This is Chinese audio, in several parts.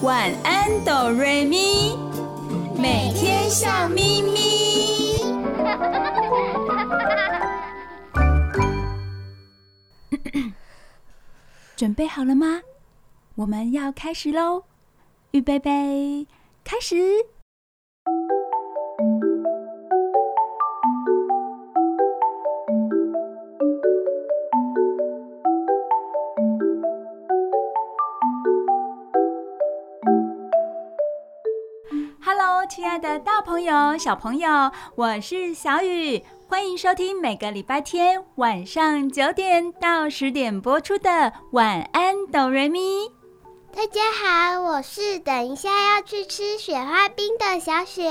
晚安，哆瑞咪，每天笑眯眯。准备好了吗？我们要开始喽！预备备，开始。的大朋友、小朋友，我是小雨，欢迎收听每个礼拜天晚上九点到十点播出的《晚安，哆瑞咪》。大家好，我是等一下要去吃雪花冰的小雪。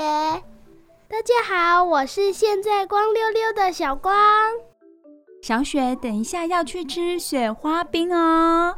大家好，我是现在光溜溜的小光。小雪等一下要去吃雪花冰哦，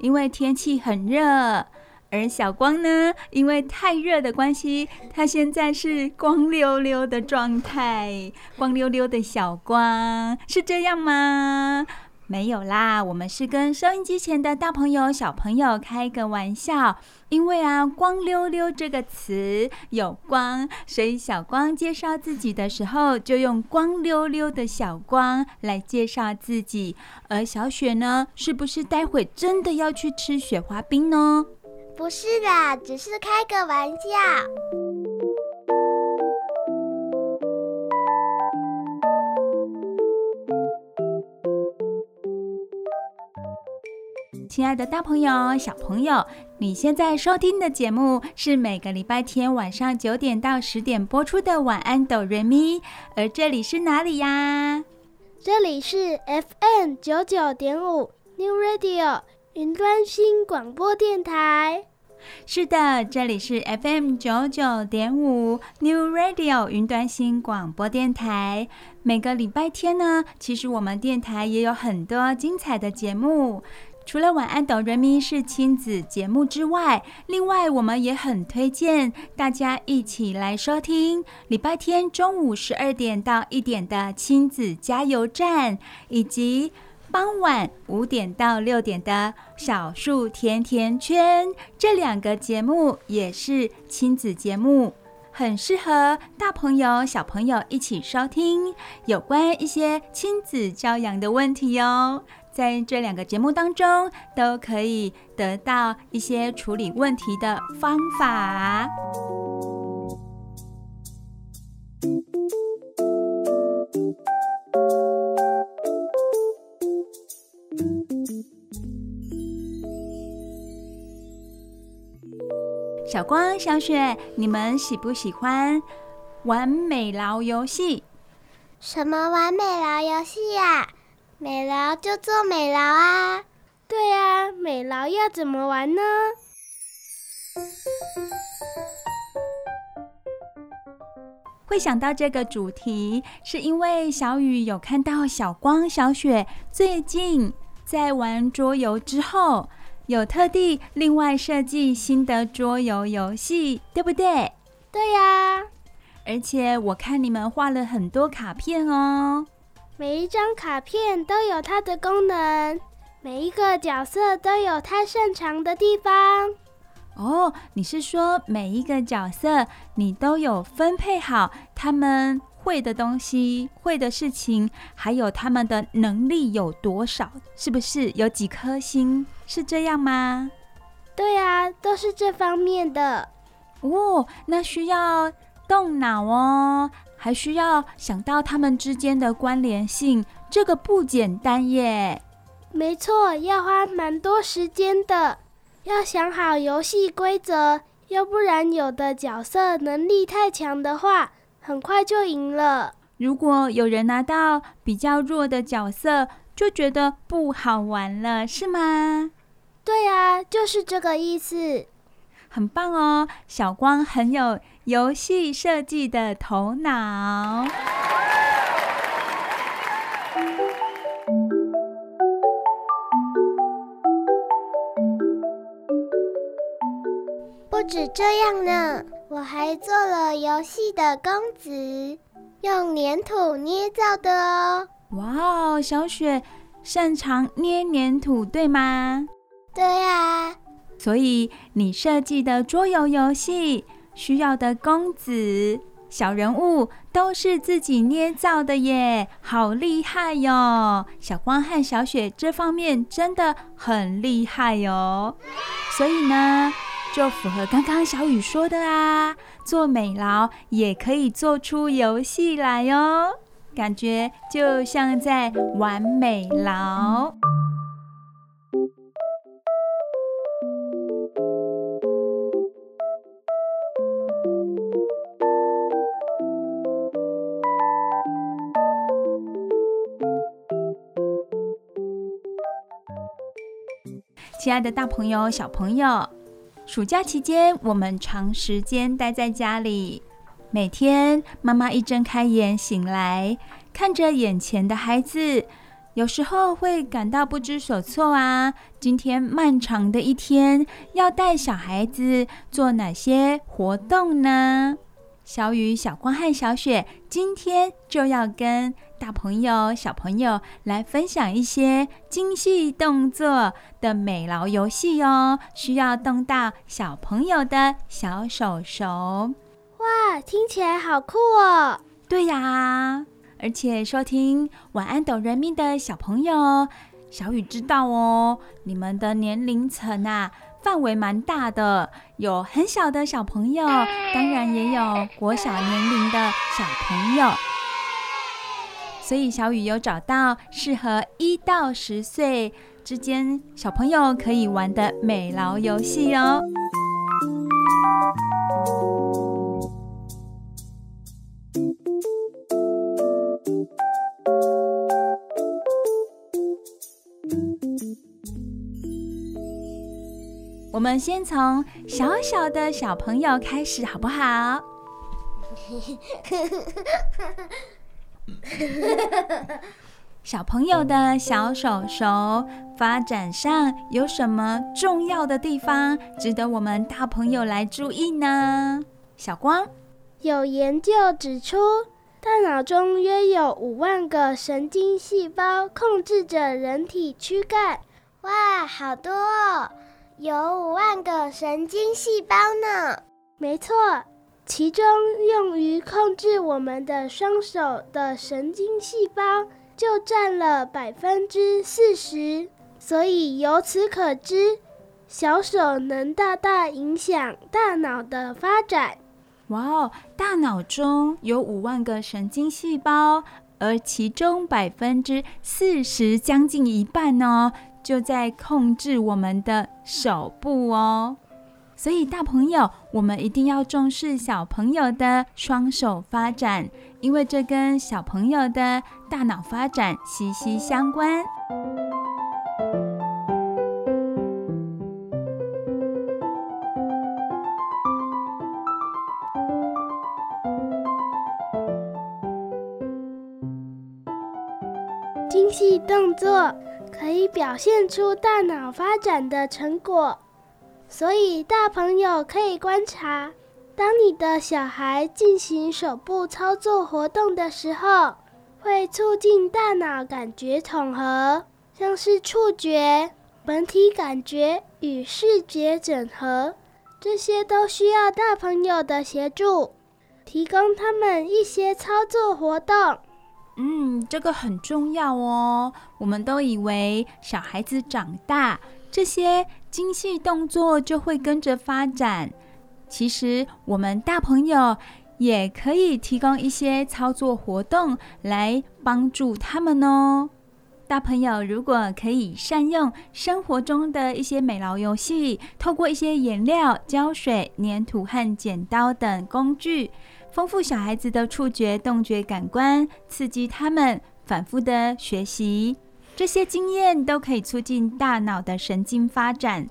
因为天气很热。而小光呢，因为太热的关系，他现在是光溜溜的状态，光溜溜的小光，是这样吗？没有啦，我们是跟收音机前的大朋友、小朋友开个玩笑。因为啊，“光溜溜”这个词有光，所以小光介绍自己的时候，就用“光溜溜的小光”来介绍自己。而小雪呢，是不是待会真的要去吃雪花冰呢？不是啦，只是开个玩笑。亲爱的大朋友、小朋友，你现在收听的节目是每个礼拜天晚上九点到十点播出的《晚安，哆瑞咪》，而这里是哪里呀？这里是 FM 九九点五 New Radio 云端新广播电台。是的，这里是 FM 九九点五 New Radio 云端新广播电台。每个礼拜天呢，其实我们电台也有很多精彩的节目。除了晚安哆瑞咪是亲子节目之外，另外我们也很推荐大家一起来收听礼拜天中午十二点到一点的亲子加油站，以及。傍晚五点到六点的小树甜甜圈，这两个节目也是亲子节目，很适合大朋友小朋友一起收听，有关一些亲子教养的问题哦。在这两个节目当中，都可以得到一些处理问题的方法。小光、小雪，你们喜不喜欢玩美劳游戏？什么玩美劳游戏呀？美劳就做美劳啊！对啊，美劳要怎么玩呢？会想到这个主题，是因为小雨有看到小光、小雪最近在玩桌游之后。有特地另外设计新的桌游游戏，对不对？对呀，而且我看你们画了很多卡片哦。每一张卡片都有它的功能，每一个角色都有它擅长的地方。哦，你是说每一个角色你都有分配好他们会的东西、会的事情，还有他们的能力有多少？是不是有几颗星？是这样吗？对啊，都是这方面的。哦，那需要动脑哦，还需要想到他们之间的关联性，这个不简单耶。没错，要花蛮多时间的，要想好游戏规则，要不然有的角色能力太强的话。很快就赢了。如果有人拿到比较弱的角色，就觉得不好玩了，是吗？对啊，就是这个意思。很棒哦，小光很有游戏设计的头脑。不止这样呢。我还做了游戏的公子，用粘土捏造的哦。哇哦，小雪擅长捏粘土，对吗？对呀。所以你设计的桌游游戏需要的公子、小人物都是自己捏造的耶，好厉害哟！小光和小雪这方面真的很厉害哟。所以呢，就符合刚刚小雨说的啊，做美劳也可以做出游戏来哟，感觉就像在玩美劳。亲爱的大朋友、小朋友，暑假期间我们长时间待在家里，每天妈妈一睁开眼醒来，看着眼前的孩子，有时候会感到不知所措啊。今天漫长的一天，要带小孩子做哪些活动呢？小雨、小光和小雪今天就要跟大朋友、小朋友来分享一些精细动作的美劳游戏哦，需要动到小朋友的小手手。哇，听起来好酷哦！对呀，而且收听《晚安，懂人民》的小朋友，小雨知道哦，你们的年龄层啊。范围蛮大的，有很小的小朋友，当然也有国小年龄的小朋友。所以小雨有找到适合一到十岁之间小朋友可以玩的美劳游戏哦。我们先从小小的小朋友开始，好不好？小朋友的小手手发展上有什么重要的地方值得我们大朋友来注意呢？小光，有研究指出，大脑中约有五万个神经细胞控制着人体躯干。哇，好多哦！有五万个神经细胞呢，没错，其中用于控制我们的双手的神经细胞就占了百分之四十，所以由此可知，小手能大大影响大脑的发展。哇哦，大脑中有五万个神经细胞，而其中百分之四十，将近一半呢。就在控制我们的手部哦，所以大朋友，我们一定要重视小朋友的双手发展，因为这跟小朋友的大脑发展息息相关。精细动作。可以表现出大脑发展的成果，所以大朋友可以观察，当你的小孩进行手部操作活动的时候，会促进大脑感觉统合，像是触觉、本体感觉与视觉整合，这些都需要大朋友的协助，提供他们一些操作活动。嗯，这个很重要哦。我们都以为小孩子长大，这些精细动作就会跟着发展。其实我们大朋友也可以提供一些操作活动来帮助他们哦。大朋友如果可以善用生活中的一些美劳游戏，透过一些颜料、胶水、粘土和剪刀等工具。丰富小孩子的触觉、动觉感官，刺激他们反复的学习，这些经验都可以促进大脑的神经发展。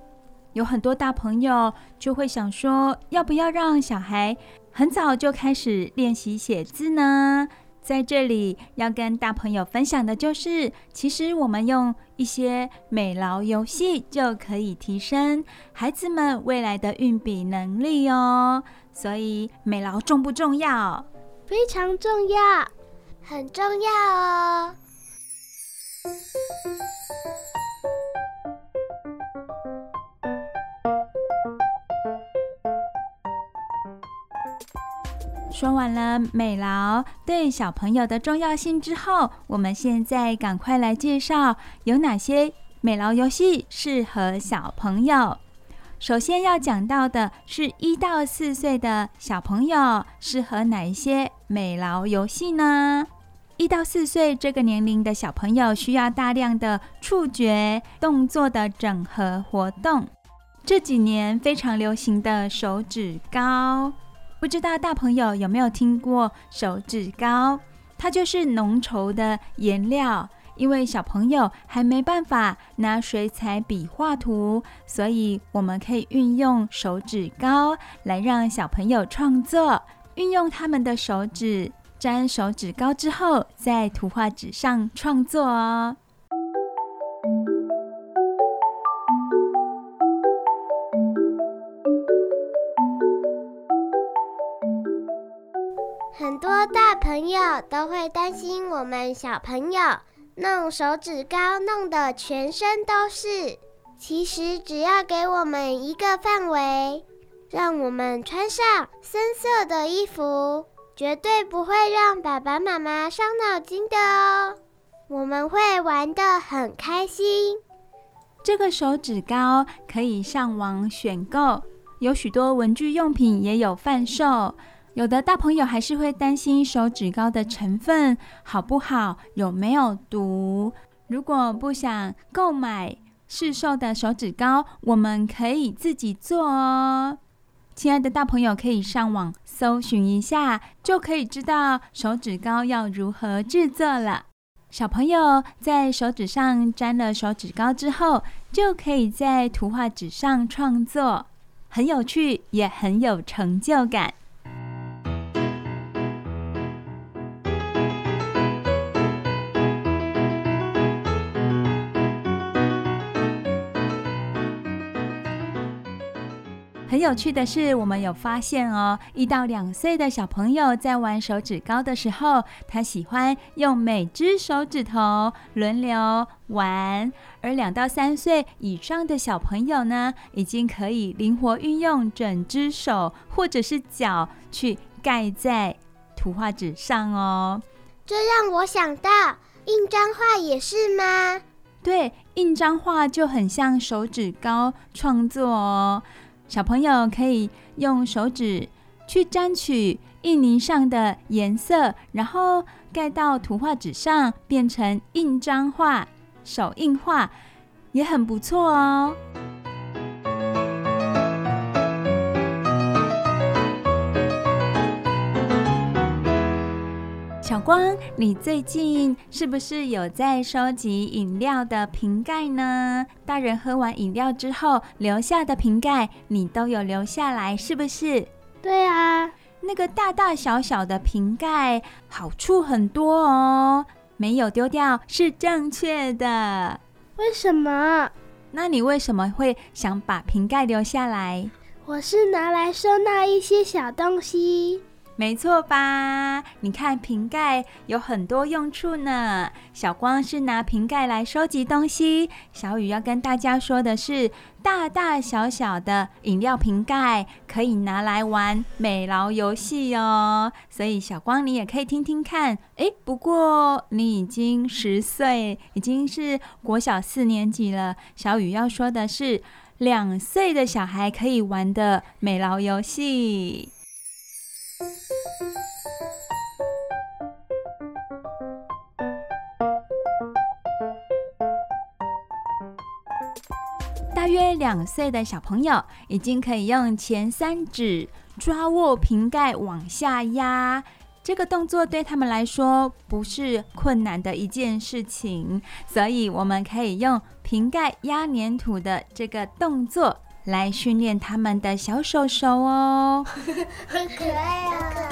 有很多大朋友就会想说，要不要让小孩很早就开始练习写字呢？在这里要跟大朋友分享的就是，其实我们用一些美劳游戏就可以提升孩子们未来的运笔能力哦。所以美劳重不重要？非常重要。很重要哦说完了美劳对小朋友的重要性之后我们现在赶快来介绍有哪些美劳游戏适合小朋友。首先要讲到的是一到四岁的小朋友适合哪一些美劳游戏呢？一到四岁这个年龄的小朋友需要大量的触觉动作的整合活动。这几年非常流行的手指膏。不知道大朋友有没有听过手指膏？它就是浓稠的颜料，因为小朋友还没办法拿水彩笔画图，所以我们可以运用手指膏来让小朋友创作，运用他们的手指沾手指膏之后，在图画纸上创作哦。很多大朋友都会担心我们小朋友弄手指膏弄得全身都是。其实只要给我们一个范围，让我们穿上深色的衣服，绝对不会让爸爸妈妈伤脑筋的哦。我们会玩得很开心。这个手指膏可以上网选购，有许多文具用品也有贩售。有的大朋友还是会担心手指膏的成分好不好，有没有毒。如果不想购买市售的手指膏，我们可以自己做哦。亲爱的大朋友，可以上网搜寻一下，就可以知道手指膏要如何制作了。小朋友在手指上沾了手指膏之后，就可以在图画纸上创作，很有趣，也很有成就感。很有趣的是，我们有发现哦，一到两岁的小朋友在玩手指高的时候，他喜欢用每只手指头轮流玩；而两到三岁以上的小朋友呢，已经可以灵活运用整只手或者是脚去盖在图画纸上哦。这让我想到，印章画也是吗？对，印章画就很像手指高创作哦。小朋友可以用手指去沾取印泥上的颜色，然后盖到图画纸上，变成印章画、手印画，也很不错哦。小光，你最近是不是有在收集饮料的瓶盖呢？大人喝完饮料之后留下的瓶盖，你都有留下来，是不是？对啊，那个大大小小的瓶盖，好处很多哦。没有丢掉是正确的。为什么？那你为什么会想把瓶盖留下来？我是拿来收纳一些小东西。没错吧？你看瓶盖有很多用处呢。小光是拿瓶盖来收集东西，小雨要跟大家说的是，大大小小的饮料瓶盖可以拿来玩美劳游戏哦。所以小光你也可以听听看。诶，不过你已经十岁，已经是国小四年级了。小雨要说的是，两岁的小孩可以玩的美劳游戏。大约两岁的小朋友已经可以用前三指抓握瓶盖往下压，这个动作对他们来说不是困难的一件事情，所以我们可以用瓶盖压黏土的这个动作。来训练他们的小手手哦，很可爱啊，可爱。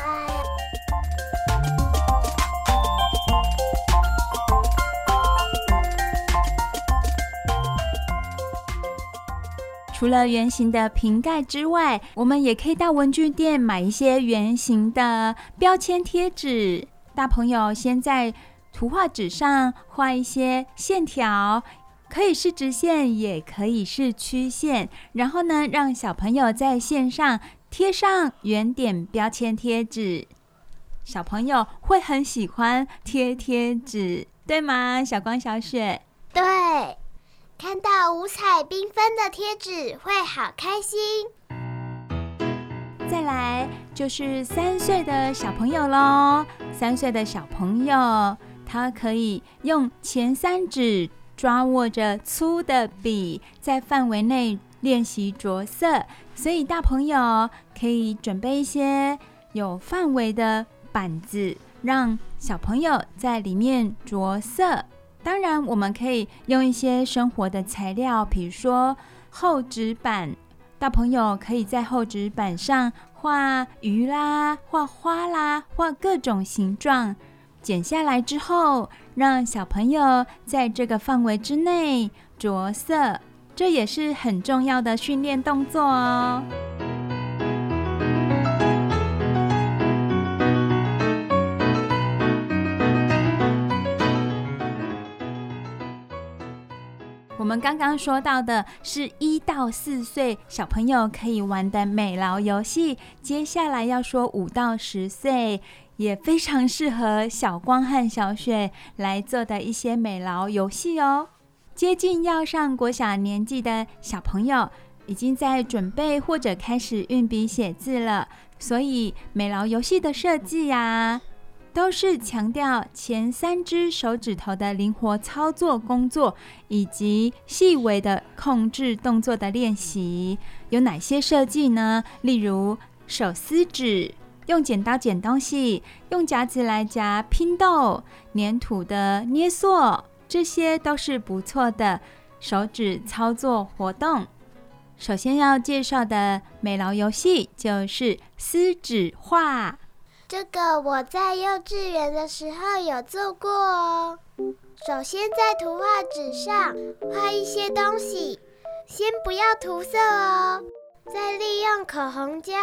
除了圆形的瓶盖之外，我们也可以到文具店买一些圆形的标签贴纸。大朋友先在图画纸上画一些线条。可以是直线，也可以是曲线。然后呢，让小朋友在线上贴上圆点标签贴纸。小朋友会很喜欢贴贴纸，对吗？小光、小雪，对，看到五彩缤纷的贴纸会好开心。再来就是三岁的小朋友喽，三岁的小朋友，他可以用前三指抓握着粗的笔，在范围内练习着色。所以大朋友可以准备一些有范围的板子，让小朋友在里面着色。当然，我们可以用一些生活的材料，比如说厚纸板。大朋友可以在厚纸板上画鱼啦、画花啦、画各种形状。剪下来之后，让小朋友在这个范围之内着色，这也是很重要的训练动作哦。我们刚刚说到的是一到四岁小朋友可以玩的美劳游戏，接下来要说五到十岁也非常适合小光和小雪来做的一些美劳游戏哦。接近要上国小年纪的小朋友，已经在准备或者开始运笔写字了，所以美劳游戏的设计呀。都是强调前三只手指头的灵活操作工作，以及细微的控制动作的练习。有哪些设计呢？例如手撕纸，用剪刀剪东西，用夹子来夹拼豆，粘土的捏塑，这些都是不错的手指操作活动。首先要介绍的美劳游戏就是撕纸画。这个我在幼稚园的时候有做过哦。首先在图画纸上画一些东西，先不要涂色哦，再利用口红胶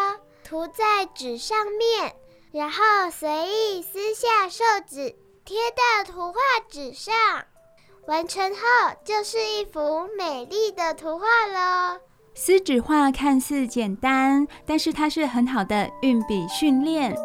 涂在纸上面，然后随意撕下寿纸贴到图画纸上，完成后就是一幅美丽的图画喽。撕纸画看似简单，但是它是很好的运笔训练。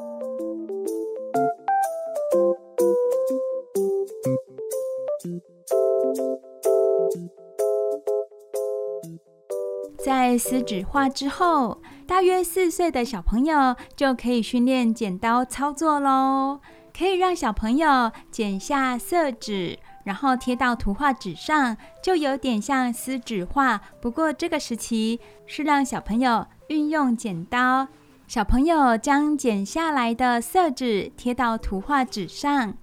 在撕纸画之后，大约四岁的小朋友就可以训练剪刀操作喽。可以让小朋友剪下色纸，然后贴到图画纸上，就有点像撕纸画。不过这个时期是让小朋友运用剪刀。小朋友将剪下来的色纸贴到图画纸上。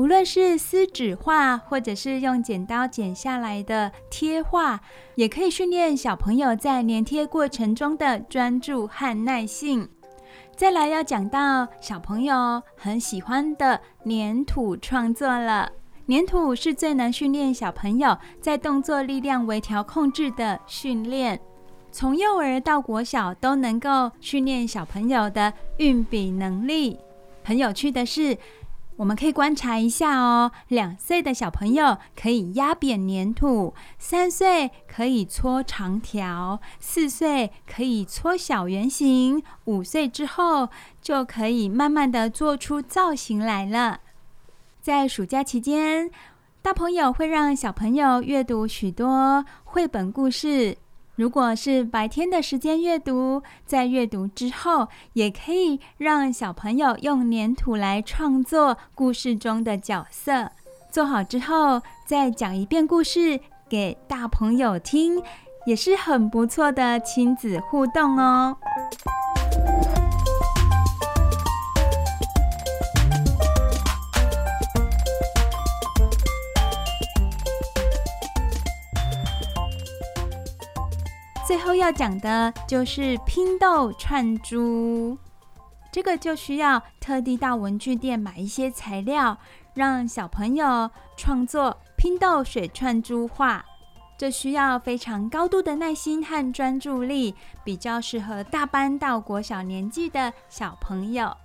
无论是撕纸画，或者是用剪刀剪下来的贴画，也可以训练小朋友在粘贴过程中的专注和耐性。再来要讲到小朋友很喜欢的粘土创作了。粘土是最能训练小朋友在动作力量微调控制的训练，从幼儿到国小都能够训练小朋友的运笔能力。很有趣的是，我们可以观察一下哦，两岁的小朋友可以压扁粘土，三岁可以搓长条，四岁可以搓小圆形，五岁之后就可以慢慢的做出造型来了。在暑假期间，大朋友会让小朋友阅读许多绘本故事。如果是白天的时间阅读，在阅读之后，也可以让小朋友用粘土来创作故事中的角色。做好之后，再讲一遍故事给大朋友听，也是很不错的亲子互动哦。最后要讲的就是拼豆串珠，这个就需要特地到文具店买一些材料，让小朋友创作拼豆水串珠画。这需要非常高度的耐心和专注力，比较适合大班到国小年纪的小朋友。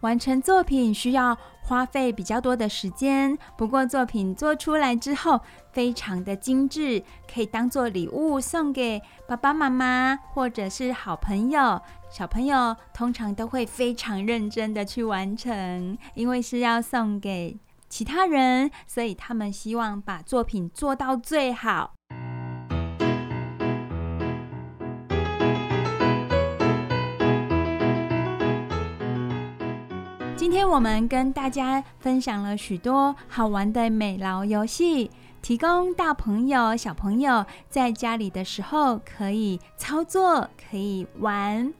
完成作品需要花费比较多的时间，不过作品做出来之后非常的精致，可以当做礼物送给爸爸妈妈或者是好朋友。小朋友通常都会非常认真的去完成，因为是要送给其他人，所以他们希望把作品做到最好。今天我们跟大家分享了许多好玩的美劳游戏，提供大朋友、小朋友在家里的时候可以操作、可以玩。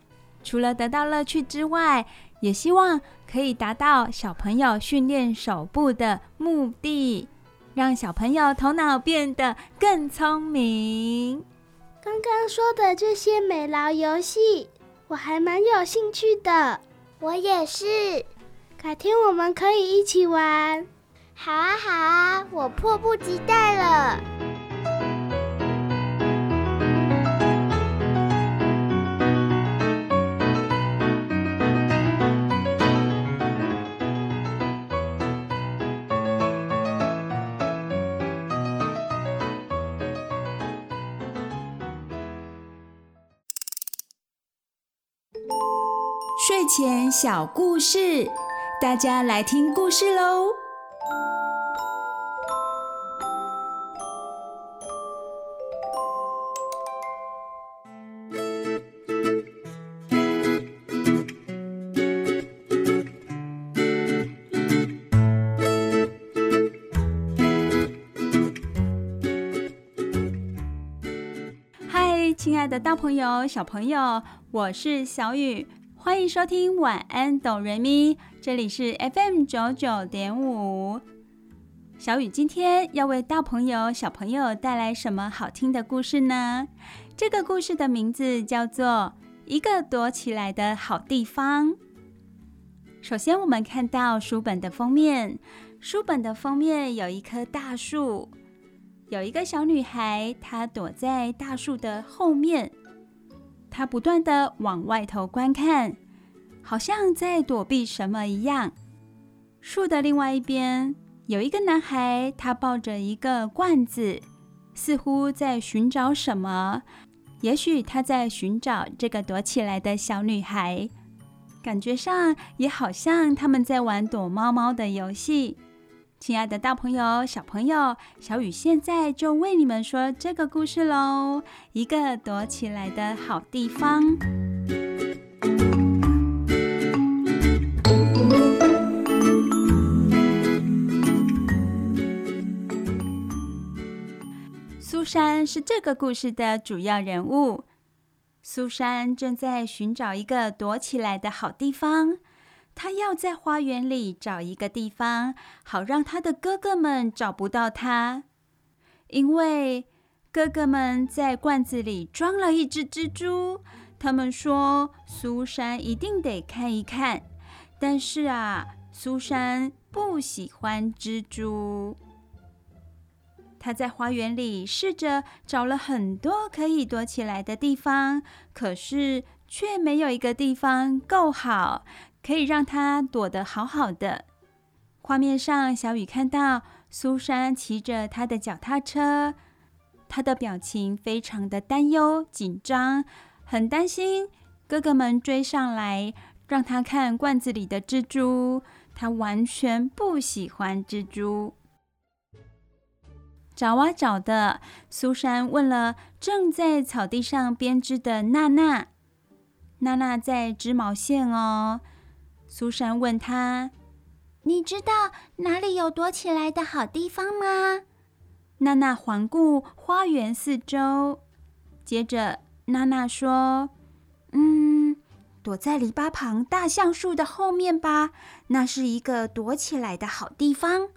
除了得到乐趣之外，也希望可以达到小朋友训练手部的目的，让小朋友头脑变得更聪明。刚刚说的这些美劳游戏，我还蛮有兴趣的。我也是。改天我们可以一起玩。好啊，好啊，我迫不及待了。睡前小故事。大家来听故事喽！嗨，亲爱的大朋友、小朋友，我是小雨。欢迎收听晚安，哆瑞咪，这里是 FM 九九点五。小雨今天要为大朋友、小朋友带来什么好听的故事呢？这个故事的名字叫做《一个躲起来的好地方》。首先，我们看到书本的封面，书本的封面有一棵大树，有一个小女孩，她躲在大树的后面。她不断地往外头观看，好像在躲避什么一样。树的另外一边有一个男孩，他抱着一个罐子，似乎在寻找什么。也许他在寻找这个躲起来的小女孩，感觉上也好像他们在玩躲猫猫的游戏。亲爱的大朋友、小朋友，小雨现在就为你们说这个故事喽。一个躲起来的好地方。苏珊是这个故事的主要人物。苏珊正在寻找一个躲起来的好地方。她要在花园里找一个地方，好让她的哥哥们找不到她，因为哥哥们在罐子里装了一只蜘蛛。他们说苏珊一定得看一看，但是啊，苏珊不喜欢蜘蛛。他在花园里试着找了很多可以躲起来的地方，可是却没有一个地方够好。可以让他躲得好好的。画面上，小雨看到苏珊骑着他的脚踏车，他的表情非常的担忧、紧张，很担心哥哥们追上来，让他看罐子里的蜘蛛。他完全不喜欢蜘蛛。找啊找的，苏珊问了正在草地上编织的娜娜：“娜娜在织毛线哦。”苏珊问她：“你知道哪里有躲起来的好地方吗？”娜娜环顾花园四周，接着娜娜说：“嗯，躲在篱笆旁大橡树的后面吧，那是一个躲起来的好地方。”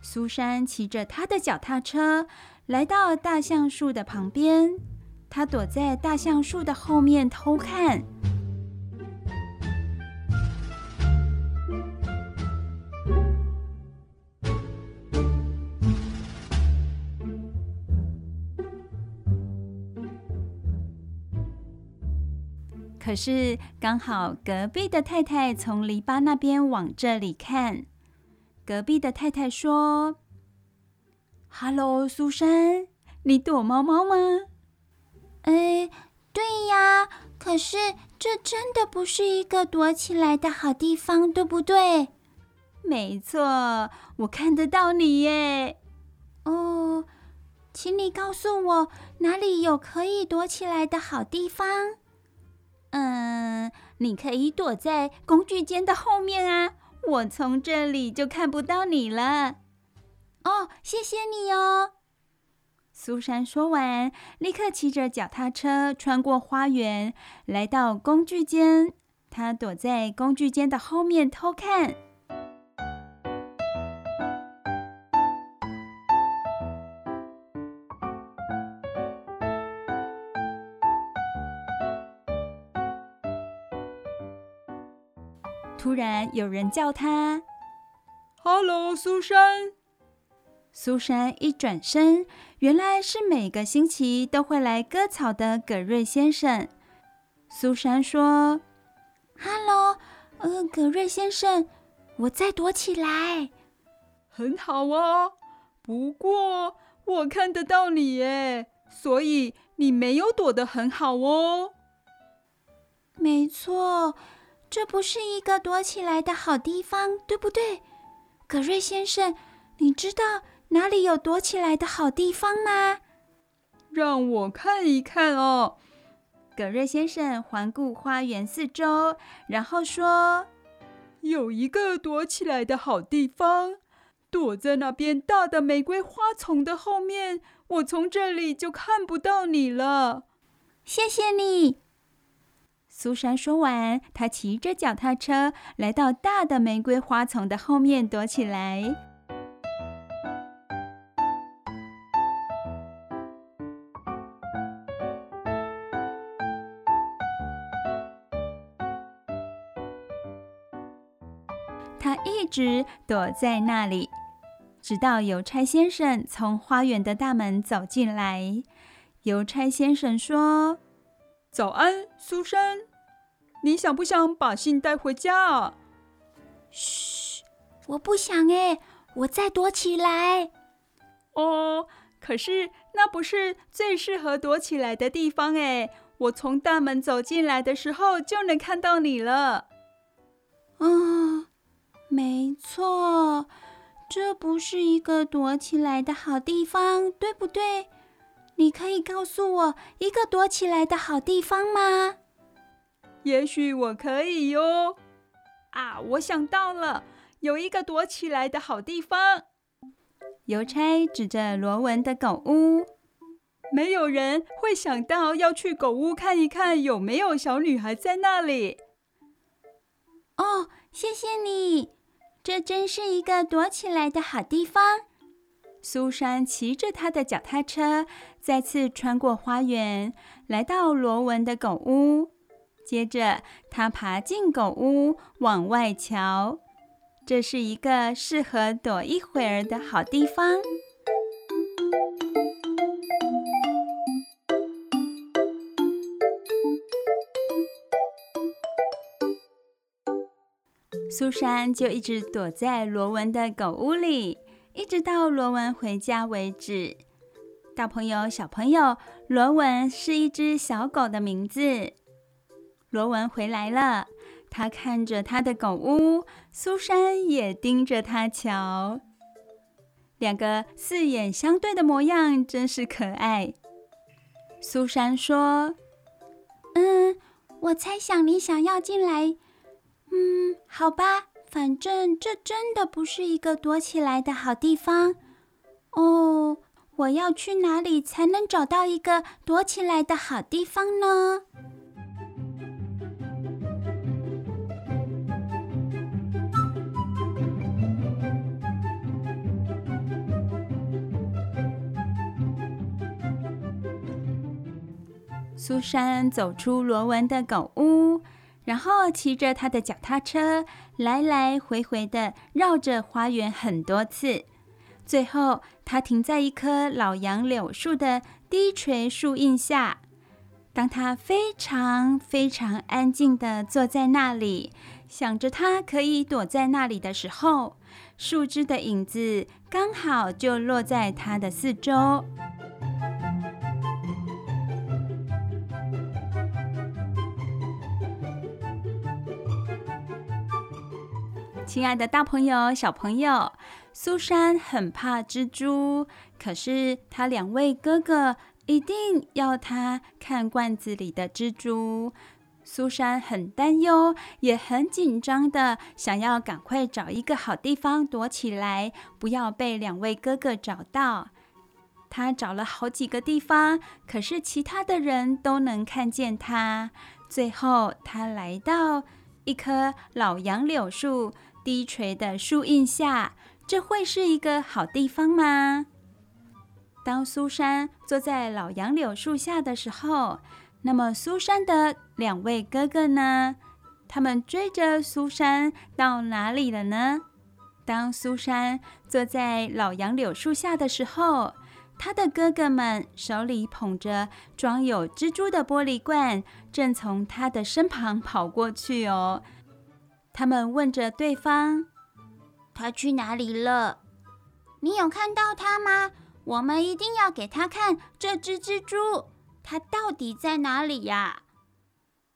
苏珊骑着她的脚踏车来到大橡树的旁边，她躲在大橡树的后面偷看。可可是刚好隔壁的太太从篱笆那边往这里看。隔壁的太太说：“Hello，苏珊，你躲猫猫吗？”“哎，对呀。可是这真的不是一个躲起来的好地方，对不对？”“没错，我看得到你耶。”“哦，请你告诉我哪里有可以躲起来的好地方？”“嗯，你可以躲在工具间的后面啊。”我从这里就看不到你了。哦，谢谢你哦。苏珊说完，立刻骑着脚踏车穿过花园，来到工具间。她躲在工具间的后面偷看。突然有人叫他：“Hello，苏珊。”苏珊一转身，原来是每个星期都会来割草的葛瑞先生。苏珊说：“Hello，呃，葛瑞先生，我再躲起来。”“很好啊，不过我看得到你耶，所以你没有躲得很好哦。”“没错。”这不是一个躲起来的好地方，对不对，葛瑞先生？你知道哪里有躲起来的好地方吗？让我看一看哦。葛瑞先生环顾花园四周，然后说：“有一个躲起来的好地方，躲在那边大的玫瑰花丛的后面。我从这里就看不到你了。”谢谢你。苏珊说完，她骑着脚踏车来到大的玫瑰花丛的后面躲起来。她一直躲在那里，直到邮差先生从花园的大门走进来。邮差先生说：“早安，苏珊。”你想不想把信带回家啊？嘘，我不想哎，我再躲起来。哦，可是那不是最适合躲起来的地方哎。我从大门走进来的时候就能看到你了。啊、哦，没错，这不是一个躲起来的好地方，对不对？你可以告诉我一个躲起来的好地方吗？也许我可以哟！啊，我想到了，有一个躲起来的好地方。邮差指着罗文的狗屋。没有人会想到要去狗屋看一看有没有小女孩在那里。哦，谢谢你，这真是一个躲起来的好地方。苏珊骑着她的脚踏车，再次穿过花园，来到罗文的狗屋。接着，他爬进狗屋，往外瞧。这是一个适合躲一会儿的好地方。苏珊就一直躲在罗文的狗屋里，一直到罗文回家为止。大朋友、小朋友，罗文是一只小狗的名字。罗文回来了，他看着他的狗屋，苏珊也盯着他瞧。两个四眼相对的模样真是可爱。苏珊说：“嗯，我猜想你想要进来。嗯，好吧，反正这真的不是一个躲起来的好地方。哦，我要去哪里才能找到一个躲起来的好地方呢？”苏珊走出罗文的狗屋，然后骑着他的脚踏车来来回回的绕着花园很多次。最后，他停在一棵老杨柳树的低垂树荫下。当他非常非常安静地坐在那里，想着他可以躲在那里的时候，树枝的影子刚好就落在他的四周。亲爱的大朋友、小朋友，苏珊很怕蜘蛛，可是他两位哥哥。一定要他看罐子里的蜘蛛。苏珊很担忧，也很紧张的想要赶快找一个好地方躲起来，不要被两位哥哥找到。他找了好几个地方，可是其他的人都能看见他。最后，他来到一棵老杨柳树低垂的树荫下，这会是一个好地方吗？当苏珊坐在老杨柳树下的时候，那么苏珊的两位哥哥呢？他们追着苏珊到哪里了呢？当苏珊坐在老杨柳树下的时候，他的哥哥们手里捧着装有蜘蛛的玻璃罐，正从他的身旁跑过去哦。他们问着对方：“他去哪里了？你有看到他吗？”我们一定要给他看这只蜘蛛，它到底在哪里呀？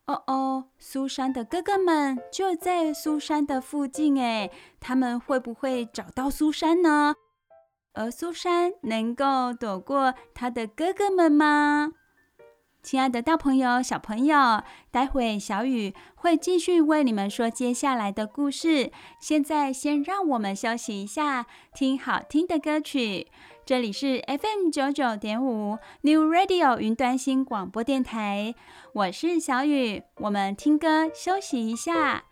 哦哦，苏珊的哥哥们就在苏珊的附近哎，他们会不会找到苏珊呢？而苏珊能够躲过他的哥哥们吗？亲爱的大朋友、小朋友，待会小雨会继续为你们说接下来的故事。现在先让我们休息一下，听好听的歌曲。这里是 FM 九九点五 New Radio 云端新广播电台，我是小雨，我们听歌休息一下。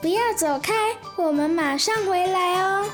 不要走开，我们马上回来哦。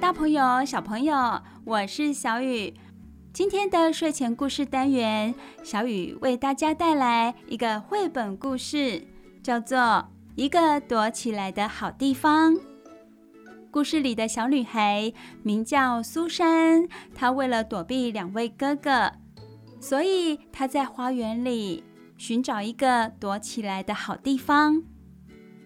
大朋友、小朋友，我是小雨。今天的睡前故事单元，小雨为大家带来一个绘本故事，叫做《一个躲起来的好地方》。故事里的小女孩名叫苏珊，她为了躲避两位哥哥，所以她在花园里寻找一个躲起来的好地方。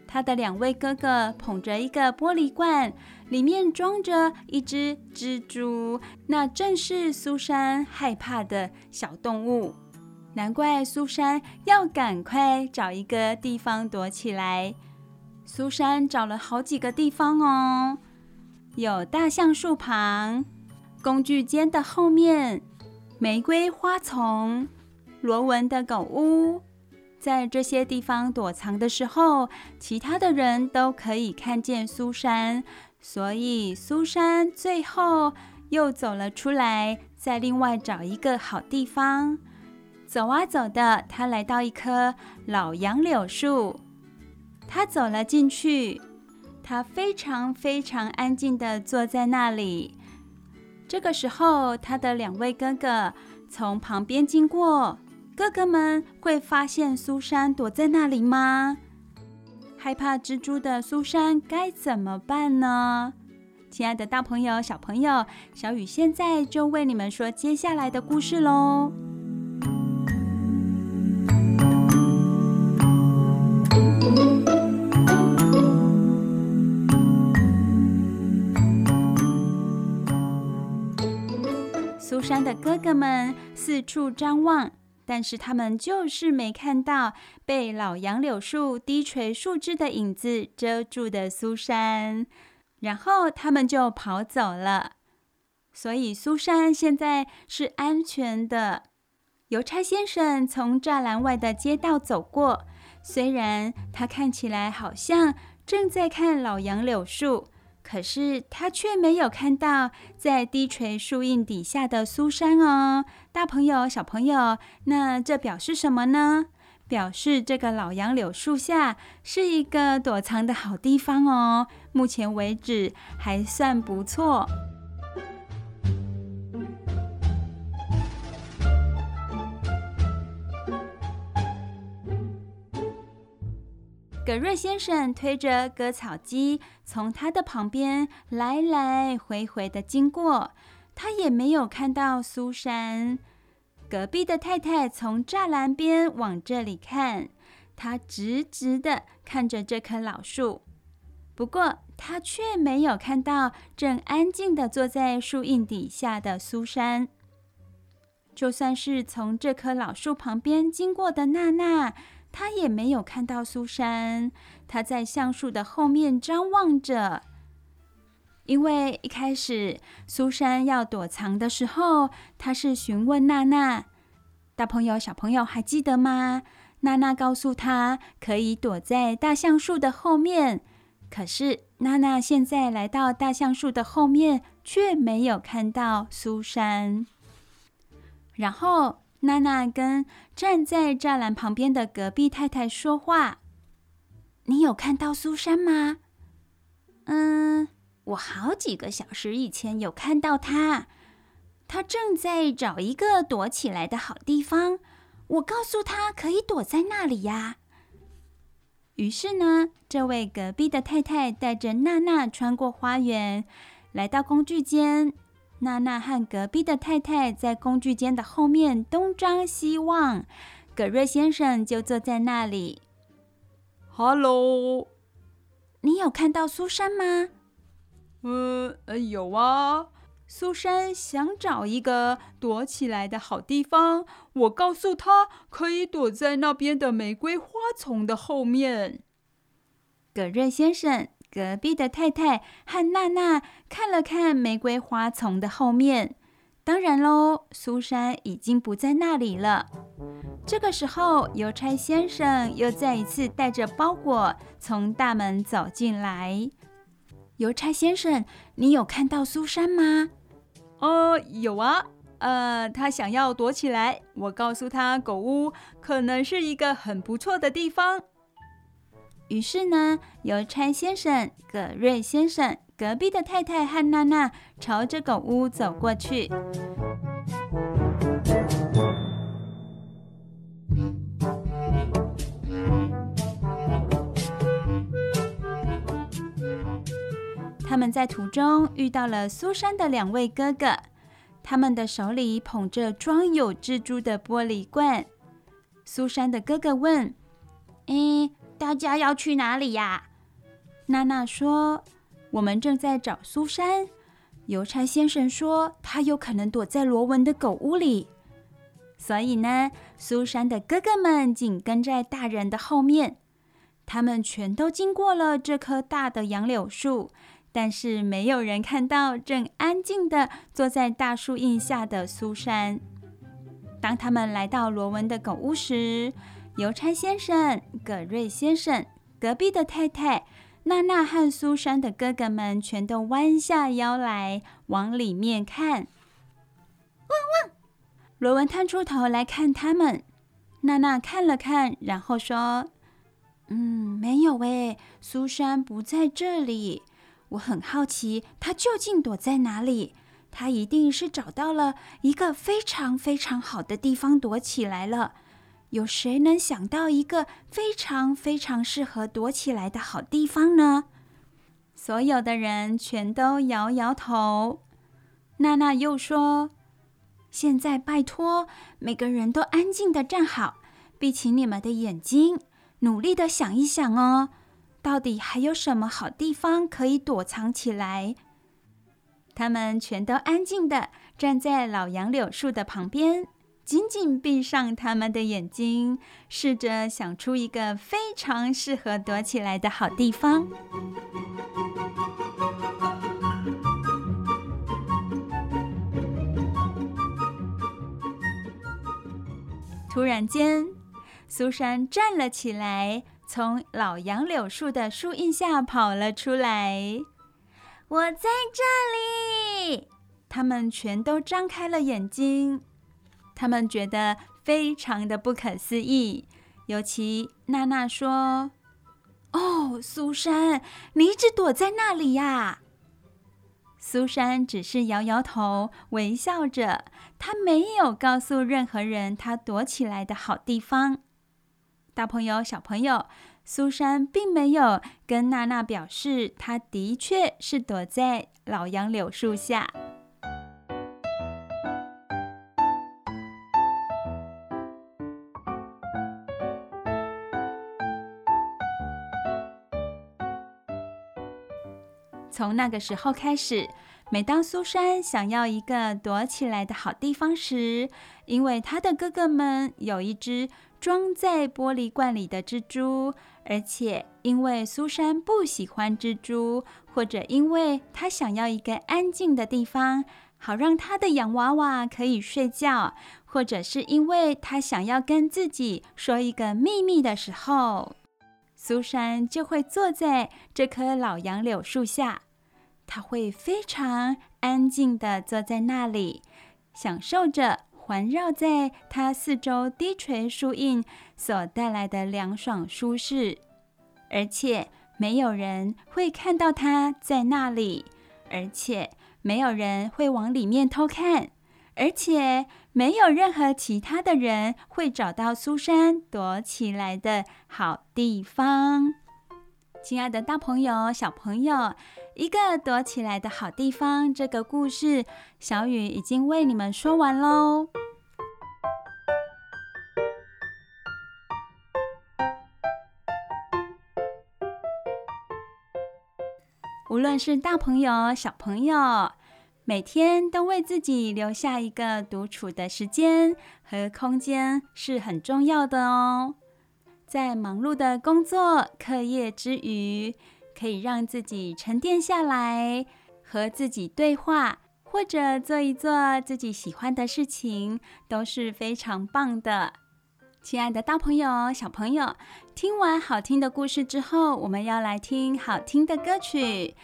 她的两位哥哥捧着一个玻璃罐。里面装着一只蜘蛛，那正是苏珊害怕的小动物。难怪苏珊要赶快找一个地方躲起来。苏珊找了好几个地方哦，有大橡树旁、工具间的后面、玫瑰花丛、罗纹的狗屋。在这些地方躲藏的时候，其他的人都可以看见苏珊。所以苏珊最后又走了出来，再另外找一个好地方。走啊走的，她来到一棵老杨柳树，她走了进去。她非常非常安静地坐在那里。这个时候，她的两位哥哥从旁边经过。哥哥们会发现苏珊躲在那里吗？害怕蜘蛛的苏珊该怎么办呢？亲爱的大朋友、小朋友，小雨现在就为你们说接下来的故事喽。苏珊的哥哥们四处张望。但是他们就是没看到被老杨柳树低垂树枝的影子遮住的苏珊，然后他们就跑走了。所以苏珊现在是安全的。邮差先生从栅栏外的街道走过，虽然他看起来好像正在看老杨柳树。可是他却没有看到在低垂树荫底下的苏珊哦，大朋友、小朋友，那这表示什么呢？表示这个老杨柳树下是一个躲藏的好地方哦。目前为止还算不错。葛瑞先生推着割草机，从他的旁边来来回回的经过，他也没有看到苏珊。隔壁的太太从栅栏边往这里看，她直直地看着这棵老树。不过，她却没有看到正安静地坐在树荫底下的苏珊。就算是从这棵老树旁边经过的娜娜，他也没有看到苏珊。他在橡树的后面张望着。因为一开始苏珊要躲藏的时候，他是询问娜娜。大朋友、小朋友还记得吗？娜娜告诉他可以躲在大橡树的后面。可是娜娜现在来到大橡树的后面，却没有看到苏珊。然后娜娜跟站在栅栏旁边的隔壁太太说话：“你有看到苏珊吗？”“嗯。”我好几个小时以前有看到她，她正在找一个躲起来的好地方。我告诉她可以躲在那里呀。于是呢，这位隔壁的太太带着娜娜穿过花园，来到工具间。娜娜和隔壁的太太在工具间的后面东张西望，葛瑞先生就坐在那里。Hello，你有看到苏珊吗？嗯，有啊。苏珊想找一个躲起来的好地方，我告诉她可以躲在那边的玫瑰花丛的后面。葛瑞先生、隔壁的太太和娜娜看了看玫瑰花丛的后面，当然喽，苏珊已经不在那里了。这个时候，邮差先生又再一次带着包裹从大门走进来。邮差先生，你有看到苏珊吗？哦，有啊。呃，他想要躲起来，我告诉他狗屋可能是一个很不错的地方。于是呢，邮差先生、葛瑞先生、隔壁的太太和娜娜朝着狗屋走过去。他们在途中遇到了苏珊的两位哥哥，他们的手里捧着装有蜘蛛的玻璃罐。苏珊的哥哥问：“诶，大家要去哪里呀？”娜娜说：“我们正在找苏珊。”邮差先生说：“他有可能躲在罗文的狗屋里。”所以呢，苏珊的哥哥们紧跟在大人的后面。他们全都经过了这棵大的杨柳树。但是没有人看到正安静地坐在大树荫下的苏珊。当他们来到罗文的狗屋时，邮差先生、葛瑞先生、隔壁的太太、娜娜和苏珊的哥哥们全都弯下腰来往里面看。汪汪！罗文探出头来看他们。娜娜看了看，然后说：“嗯，没有诶，苏珊不在这里。”我很好奇，她究竟躲在哪里？他一定是找到了一个非常非常好的地方躲起来了。有谁能想到一个非常非常适合躲起来的好地方呢？所有的人全都摇摇头。娜娜又说：“现在拜托，每个人都安静的站好，闭起你们的眼睛，努力的想一想哦。”到底还有什么好地方可以躲藏起来？他们全都安静的站在老杨柳树的旁边，紧紧闭上他们的眼睛，试着想出一个非常适合躲起来的好地方。突然间，苏珊站了起来。从老杨柳树的树荫下跑了出来，我在这里。他们全都张开了眼睛，他们觉得非常的不可思议。尤其娜娜说：“哦，苏珊，你一直躲在那里呀？”苏珊只是摇摇头，微笑着，她没有告诉任何人她躲起来的好地方。大朋友、小朋友，苏珊并没有跟娜娜表示，她的确是躲在老杨柳树下。从那个时候开始，每当苏珊想要一个躲起来的好地方时，因为她的哥哥们有一只装在玻璃罐里的蜘蛛，而且因为苏珊不喜欢蜘蛛，或者因为她想要一个安静的地方，好让她的洋娃娃可以睡觉，或者是因为她想要跟自己说一个秘密的时候。苏珊就会坐在这棵老杨柳树下，她会非常安静地坐在那里，享受着环绕在她四周低垂树荫所带来的凉爽舒适，而且没有人会看到她在那里，而且没有人会往里面偷看，而且。没有任何其他的人会找到苏珊躲起来的好地方。亲爱的大朋友、小朋友，一个躲起来的好地方，这个故事小雨已经为你们说完喽。无论是大朋友、小朋友。每天都为自己留下一个独处的时间和空间是很重要的哦。在忙碌的工作、课业之余，可以让自己沉淀下来，和自己对话，或者做一做自己喜欢的事情，都是非常棒的。亲爱的大朋友、小朋友，听完好听的故事之后，我们要来听好听的歌曲。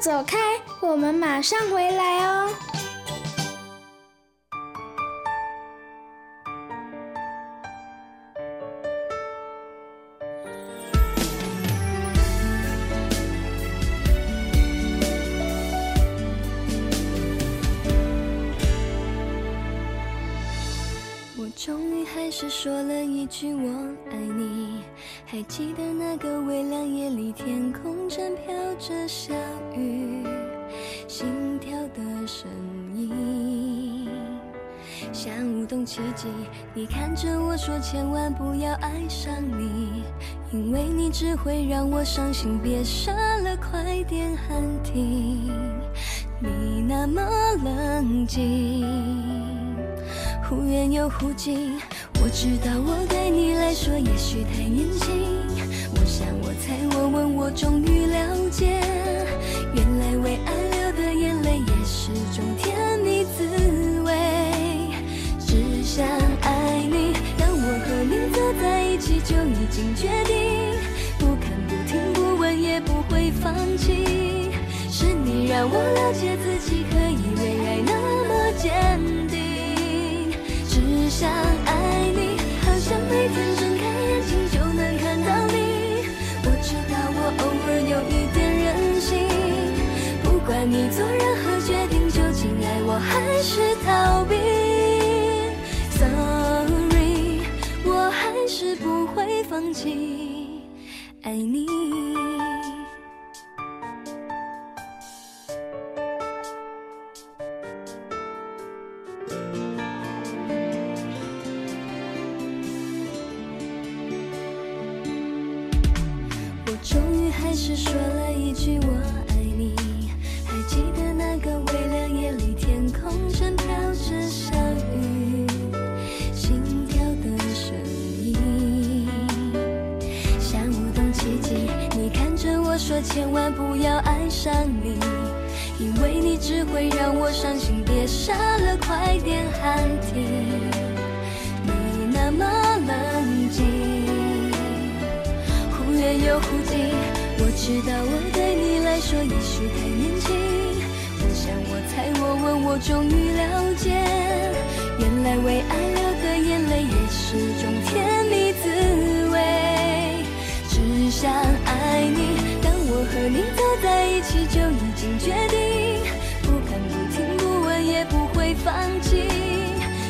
走开，我们马上回来哦。还记得那个微凉夜里，天空正飘着小雨，心跳的声音像舞动奇迹。你看着我说，千万不要爱上你，因为你只会让我伤心。别傻了，快点喊停。你那么冷静，忽远又忽近。我知道我对你来说也许太年轻，我想我猜我问我终于了解，原来为爱流的眼泪也是种甜蜜滋味。只想爱你，当我和你走在一起就已经决定，不看不听不问也不会放弃。是你让我了解自己可以为爱那么坚定，只想天睁开眼睛就能看到你，我知道我偶尔有一点任性，不管你做任何决定，究竟爱我还是逃避？Sorry，我还是不会放弃爱你。只会让我伤心。别傻了，快点喊停。你那么冷静，忽远又忽近。我知道我对你来说也许太年轻。我想我猜我问我终于了解，原来为爱流的眼泪也是种甜蜜滋味。只想爱你。当我和你走在一起就已放弃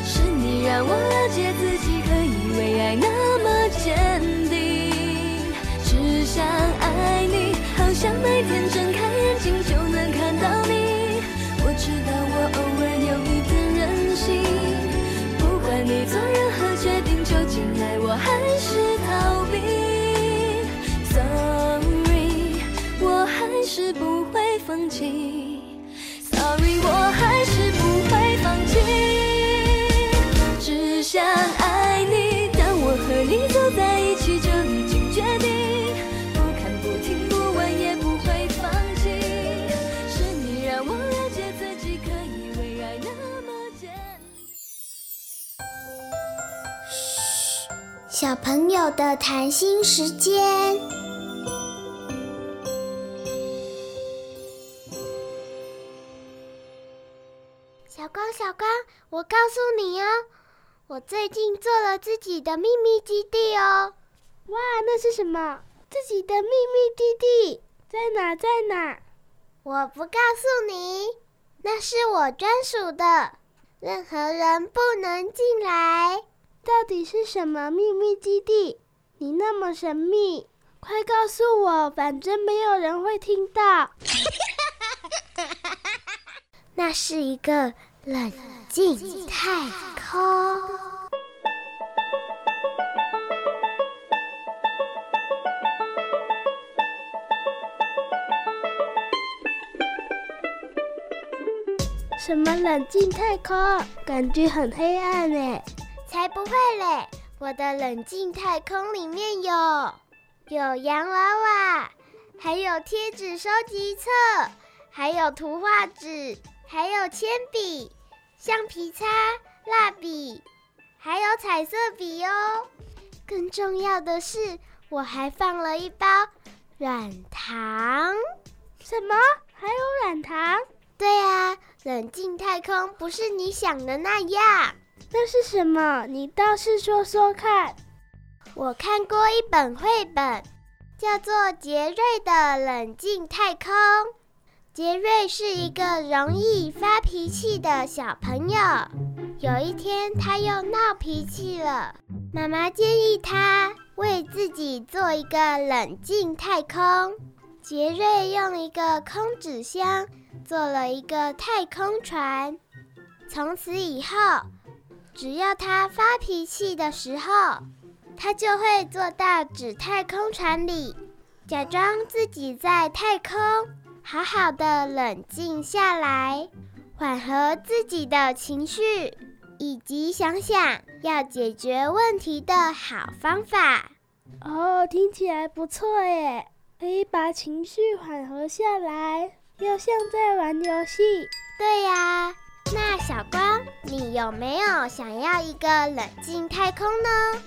是你让我了解自己可以为爱那么坚定只想爱你好想每天睁开眼睛就能看到你。我知道我偶尔有一点任性不管你做任何决定究竟爱我还是逃避。Sorry 我还是不会放弃。朋友的谈心时间。小光，小光我告诉你哦，我最近做了自己的秘密基地哦。哇，那是什么？自己的秘密基地在哪？在哪？我不告诉你，那是我专属的，任何人不能进来。到底是什么秘密基地？你那么神秘，快告诉我，反正没有人会听到。那是一个。冷静太空。什么冷静太空？感觉很黑暗呢。才不会嘞！我的冷静太空里面有有洋娃娃，还有贴纸收集册，还有图画纸，还有铅笔。橡皮擦、蜡笔，还有彩色笔哦。更重要的是，我还放了一包软糖。什么？还有软糖？对啊，冷静太空不是你想的那样。那是什么？你倒是说说看。我看过一本绘本，叫做《杰瑞的冷静太空》。杰瑞是一个容易发脾气的小朋友。有一天，他又闹脾气了。妈妈建议他为自己做一个冷静太空。杰瑞用一个空纸箱做了一个太空船。从此以后，只要他发脾气的时候，他就会坐到纸太空船里，假装自己在太空。好好的冷静下来，缓和自己的情绪，以及想想要解决问题的好方法。哦，听起来不错耶！可以把情绪缓和下来，又像在玩游戏。对呀，那小光，你有没有想要一个冷静太空呢？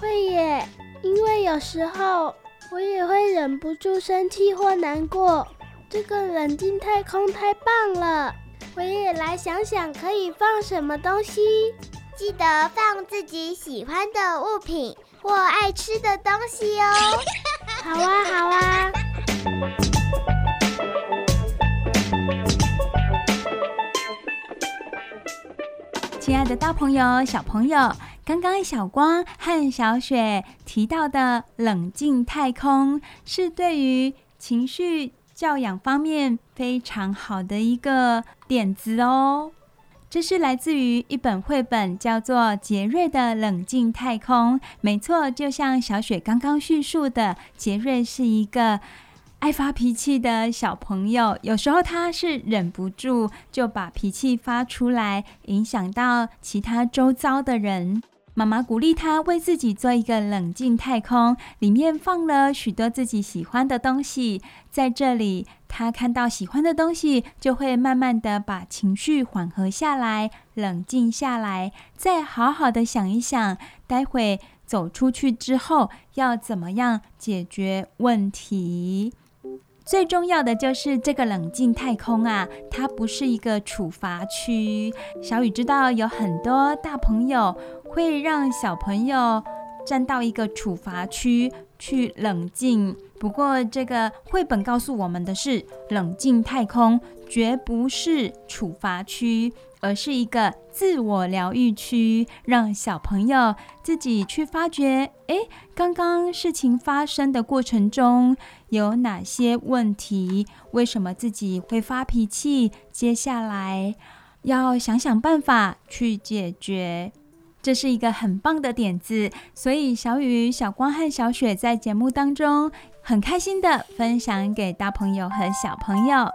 会耶，因为有时候我也会忍不住生气或难过。这个冷静太空太棒了，我也来想想可以放什么东西。记得放自己喜欢的物品或爱吃的东西哦。好啊，好啊。亲爱的大朋友、小朋友，刚刚小光和小雪提到的冷静太空，是对于情绪。教养方面非常好的一个点子哦，这是来自于一本绘本，叫做《杰瑞的冷静太空》。没错，就像小雪刚刚叙述的，杰瑞是一个爱发脾气的小朋友，有时候他是忍不住就把脾气发出来，影响到其他周遭的人。妈妈鼓励他为自己做一个冷静太空，里面放了许多自己喜欢的东西。在这里，他看到喜欢的东西，就会慢慢的把情绪缓和下来，冷静下来，再好好的想一想，待会走出去之后要怎么样解决问题。最重要的就是这个冷静太空啊，它不是一个处罚区。小雨知道有很多大朋友会让小朋友站到一个处罚区去冷静。不过，这个绘本告诉我们的是，冷静太空绝不是处罚区。而是一个自我疗愈区，让小朋友自己去发掘。诶，刚刚事情发生的过程中有哪些问题？为什么自己会发脾气？接下来要想想办法去解决。这是一个很棒的点子，所以小雨、小光和小雪在节目当中很开心的分享给大朋友和小朋友。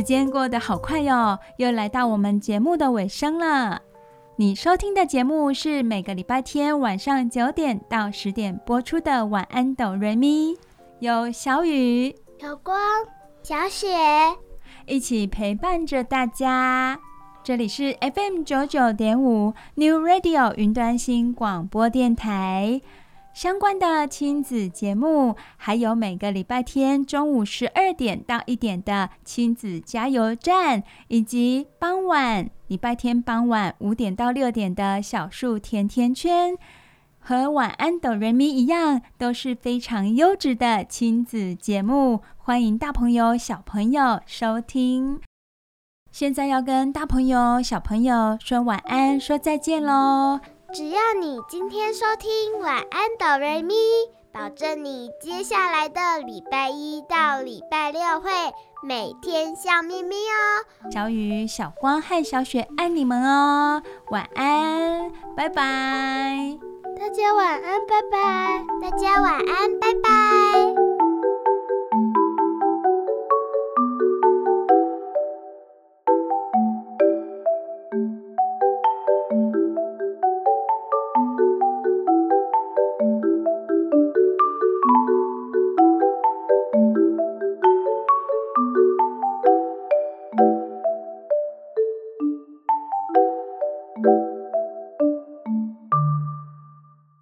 时间过得好快哟，又来到我们节目的尾声了。你收听的节目是每个礼拜天晚上九点到十点播出的《晚安，哆瑞咪》，有小雨、有光、小雪一起陪伴着大家。这里是 FM 九九点五 New Radio 云端新广播电台。相关的亲子节目，还有每个礼拜天中午十二点到一点的亲子加油站，以及傍晚礼拜天傍晚五点到六点的小树甜甜圈，和晚安哆瑞咪一样，都是非常优质的亲子节目，欢迎大朋友小朋友收听。现在要跟大朋友小朋友说晚安，说再见喽。只要你今天收听晚安哆瑞咪，保证你接下来的礼拜一到礼拜六会每天笑眯眯哦。小雨、小光和小雪爱你们哦，晚安，拜拜。大家晚安，拜拜。大家晚安，拜拜。